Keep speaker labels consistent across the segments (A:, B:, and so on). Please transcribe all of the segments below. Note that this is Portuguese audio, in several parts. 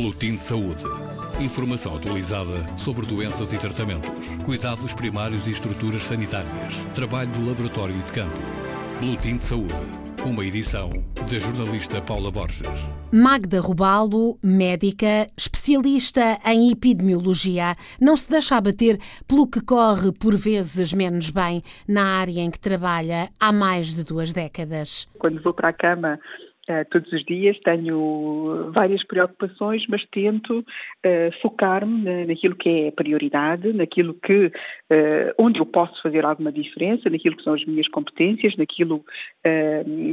A: Boletim de Saúde. Informação atualizada sobre doenças e tratamentos, cuidados primários e estruturas sanitárias, trabalho do laboratório e de campo. Boletim de Saúde. Uma edição da jornalista Paula Borges.
B: Magda Rubalo, médica, especialista em epidemiologia, não se deixa abater pelo que corre por vezes menos bem na área em que trabalha há mais de duas décadas.
C: Quando vou para a cama todos os dias, tenho várias preocupações, mas tento uh, focar-me naquilo que é prioridade, naquilo que, uh, onde eu posso fazer alguma diferença, naquilo que são as minhas competências, naquilo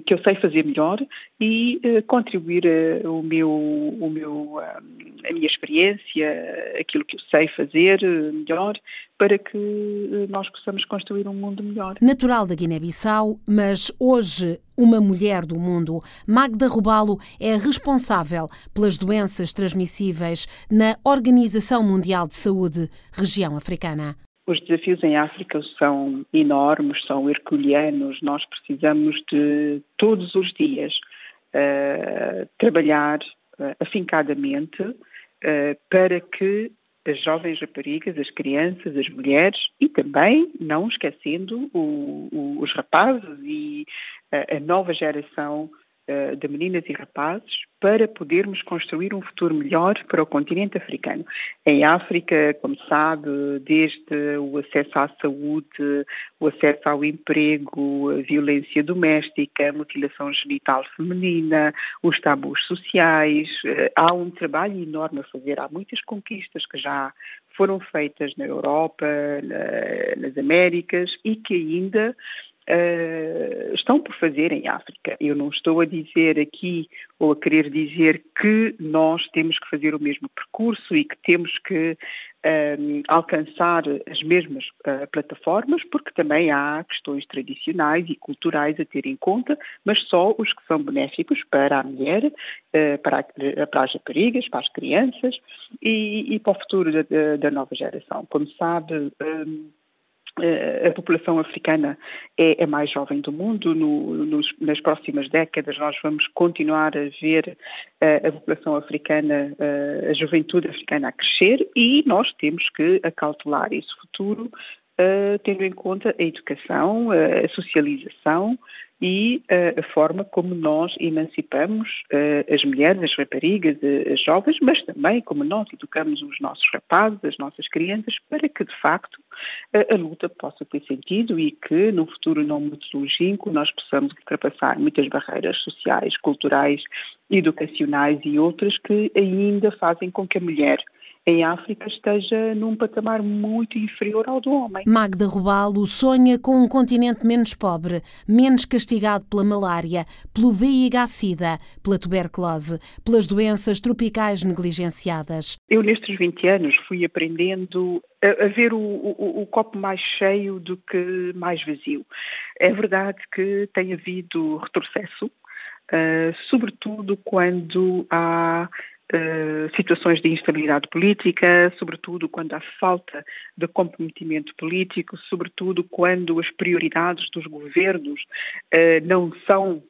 C: que eu sei fazer melhor e contribuir o meu, o meu, a minha experiência, aquilo que eu sei fazer melhor, para que nós possamos construir um mundo melhor.
B: Natural da Guiné-Bissau, mas hoje uma mulher do mundo, Magda Rubalo é responsável pelas doenças transmissíveis na Organização Mundial de Saúde, região africana.
C: Os desafios em África são enormes, são herculeanos. Nós precisamos de todos os dias uh, trabalhar uh, afincadamente uh, para que as jovens raparigas, as crianças, as mulheres e também, não esquecendo, o, o, os rapazes e a, a nova geração de meninas e rapazes para podermos construir um futuro melhor para o continente africano. Em África, como sabe, desde o acesso à saúde, o acesso ao emprego, a violência doméstica, a mutilação genital feminina, os tabus sociais, uh, há um trabalho enorme a fazer. Há muitas conquistas que já foram feitas na Europa, na, nas Américas e que ainda uh, estão por fazer em África. Eu não estou a dizer aqui ou a querer dizer que nós temos que fazer o mesmo percurso e que temos que uh, alcançar as mesmas uh, plataformas, porque também há questões tradicionais e culturais a ter em conta, mas só os que são benéficos para a mulher, para, a, para, as raparigas, para as crianças e, e para o futuro da, da, nova geração. Como sabe, eh, a população africana é a mais jovem do mundo. No, nos, nas próximas décadas nós vamos continuar a ver uh, a população africana, uh, a juventude africana a crescer e nós temos que acautelar esse futuro tendo em conta a educação, a socialização e a forma como nós emancipamos as mulheres, as raparigas, as jovens, mas também como nós educamos os nossos rapazes, as nossas crianças, para que de facto a luta possa ter sentido e que no futuro não muito longínquo nós possamos ultrapassar muitas barreiras sociais, culturais, educacionais e outras que ainda fazem com que a mulher em África esteja num patamar muito inferior ao do homem.
B: Magda Rubalo sonha com um continente menos pobre, menos castigado pela malária, pelo VIH-Sida, pela tuberculose, pelas doenças tropicais negligenciadas.
C: Eu nestes 20 anos fui aprendendo a, a ver o, o, o, copo mais cheio do que mais vazio. É verdade que tem havido retrocesso, uh, sobretudo quando há Uh, situações de instabilidade política, sobretudo quando há falta de comprometimento político, sobretudo quando as prioridades dos governos uh, não são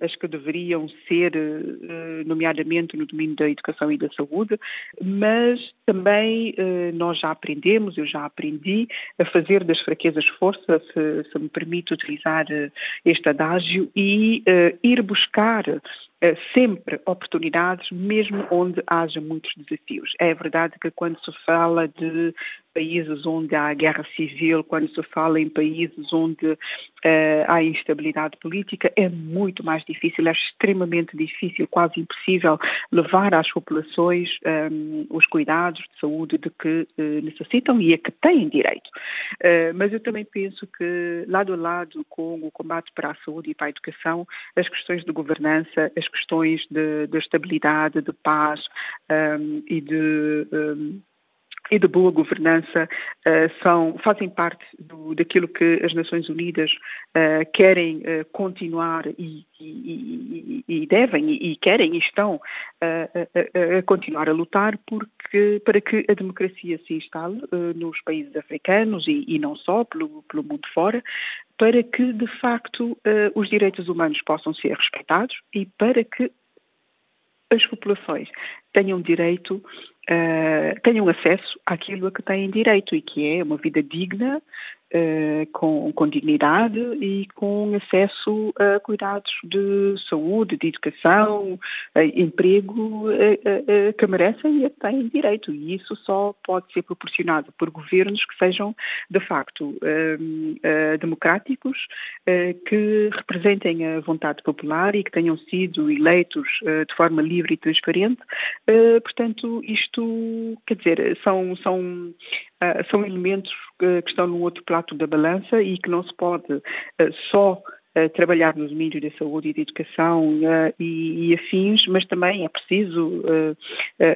C: as que deveriam ser, uh, nomeadamente no domínio da educação e da saúde, mas também uh, nós já aprendemos, eu já aprendi a fazer das fraquezas força, se, se me permite utilizar este adágio, e ir buscar sempre oportunidades, mesmo onde haja muitos desafios. É verdade que quando se fala de países onde há guerra civil, quando se fala em países onde uh, há instabilidade política, é muito mais difícil, é extremamente difícil, quase impossível levar às populações um, os cuidados de saúde de que uh, necessitam e a que têm direito. Uh, mas eu também penso que, lado a lado com o combate para a saúde e para a educação, as questões de governança, as questões de estabilidade, de paz um, e de um, e de boa governança uh, são, fazem parte do, daquilo que as Nações Unidas uh, querem uh, continuar e, e, e, devem e, querem e estão a, a, continuar a lutar porque, para que a democracia se instale nos países africanos e, e, não só, pelo, pelo mundo fora, para que de facto os direitos humanos possam ser respeitados e para que as populações tenham direito, uh, tenham acesso àquilo a que têm direito e que é uma vida digna, uh, com, com, dignidade e com acesso a cuidados de saúde, de educação, emprego que merecem e têm direito. E isso só pode ser proporcionado por governos que sejam, de facto, democráticos, que representem a vontade popular e que tenham sido eleitos de forma livre e transparente. Portanto, isto, quer dizer, são, são são elementos que, que estão no outro prato da balança e que não se pode uh, só trabalhar no domínio da saúde e da educação e, afins, mas também é preciso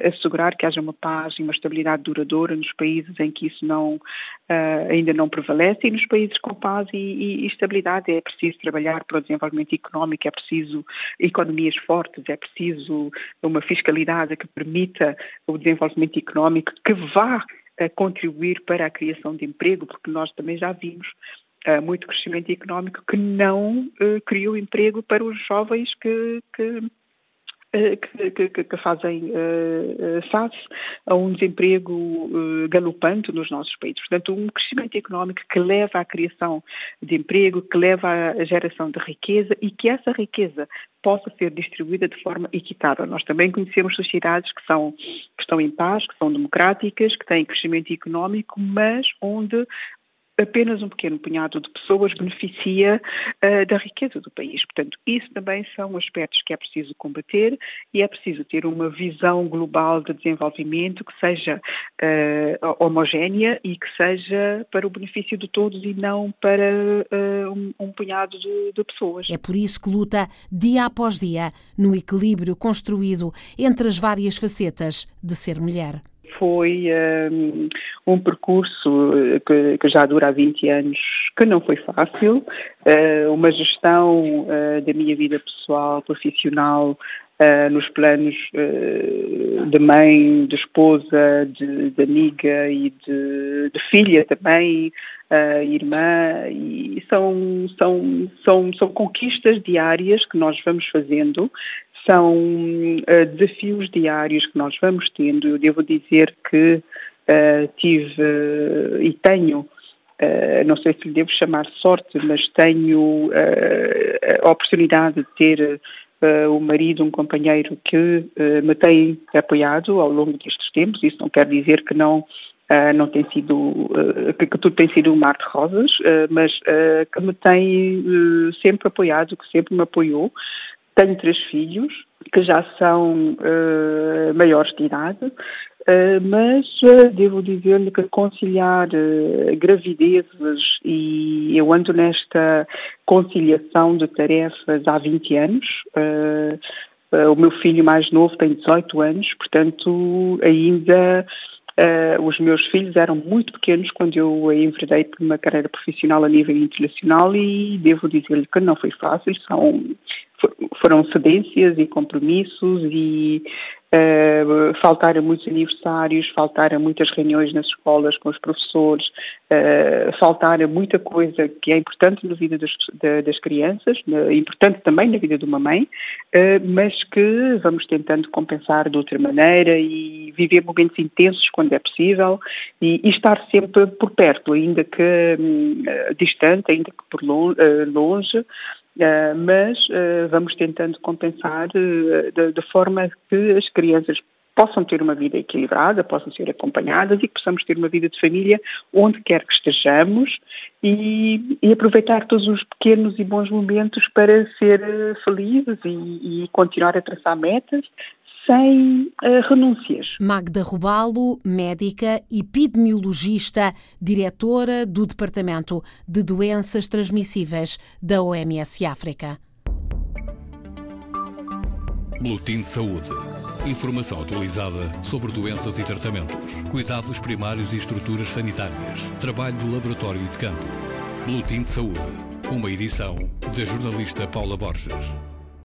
C: assegurar que haja uma paz e uma estabilidade duradoura nos países em que isso não, ainda não prevalece e nos países com paz e, estabilidade. É preciso trabalhar para o desenvolvimento económico, é preciso economias fortes, é preciso uma fiscalidade que permita o desenvolvimento económico que vá a contribuir para a criação de emprego, porque nós também já vimos uh, muito crescimento económico que não uh, criou emprego para os jovens que, que que, que, que, fazem uh, face a um desemprego uh, galopante nos nossos países. Portanto, um crescimento económico que leva à criação de emprego, que leva à geração de riqueza e que essa riqueza possa ser distribuída de forma equitável. Nós também conhecemos sociedades que, são, que estão em paz, que são democráticas, que têm crescimento económico, mas onde apenas um pequeno punhado de pessoas beneficia uh, da riqueza do país. Portanto, isso também são aspectos que é preciso combater e é preciso ter uma visão global de desenvolvimento que seja uh, homogénea e que seja para o benefício de todos e não para uh, um, um, punhado de, de pessoas.
B: É por isso que luta dia após dia no equilíbrio construído entre as várias facetas de ser mulher
C: foi um, um percurso que, que, já dura há 20 anos, que não foi fácil, uh, uma gestão uh, da minha vida pessoal, profissional, uh, nos planos de mãe, de esposa, de, de amiga e de, de filha também, irmã, e são, são, são, são conquistas diárias que nós vamos fazendo são uh, desafios diários que nós vamos tendo. Eu devo dizer que uh, tive uh, e tenho, não sei se lhe devo chamar sorte, mas tenho a oportunidade de ter um marido, um companheiro que me tem apoiado ao longo destes tempos. Isso não quer dizer que não não tem sido, que, tudo tem sido um mar de rosas, mas que me tem sempre apoiado, que sempre me apoiou. Tenho três filhos que já são uh, maiores de idade, uh, mas uh, devo dizer-lhe que conciliar gravidezes e eu ando nesta conciliação de tarefas há 20 anos. o meu filho mais novo tem 18 anos, portanto ainda Uh, os meus filhos eram muito pequenos quando eu enverdei por uma carreira profissional a nível internacional e devo dizer-lhe que não foi fácil, são foram cedências e compromissos e uh, faltaram muitos aniversários, faltaram muitas reuniões nas escolas com os professores, uh, faltaram muita coisa que é importante na vida das, das crianças, importante também na vida de uma mãe, uh, mas que vamos tentando compensar de outra maneira e viver momentos intensos quando é possível e, e estar sempre por perto, ainda que um, distante, ainda que por longe, longe mas uh, vamos tentando compensar de, de, forma que as crianças possam ter uma vida equilibrada, possam ser acompanhadas e que possamos ter uma vida de família onde quer que estejamos e, e aproveitar todos os pequenos e bons momentos para ser felizes e, e continuar a traçar metas sem uh, renúncias.
B: Magda Rubalo, médica epidemiologista, diretora do Departamento de Doenças Transmissíveis da OMS África.
A: Boletim de Saúde. Informação atualizada sobre doenças e tratamentos, cuidados primários e estruturas sanitárias, trabalho do laboratório e de campo. Boletim de Saúde. Uma edição da jornalista Paula Borges.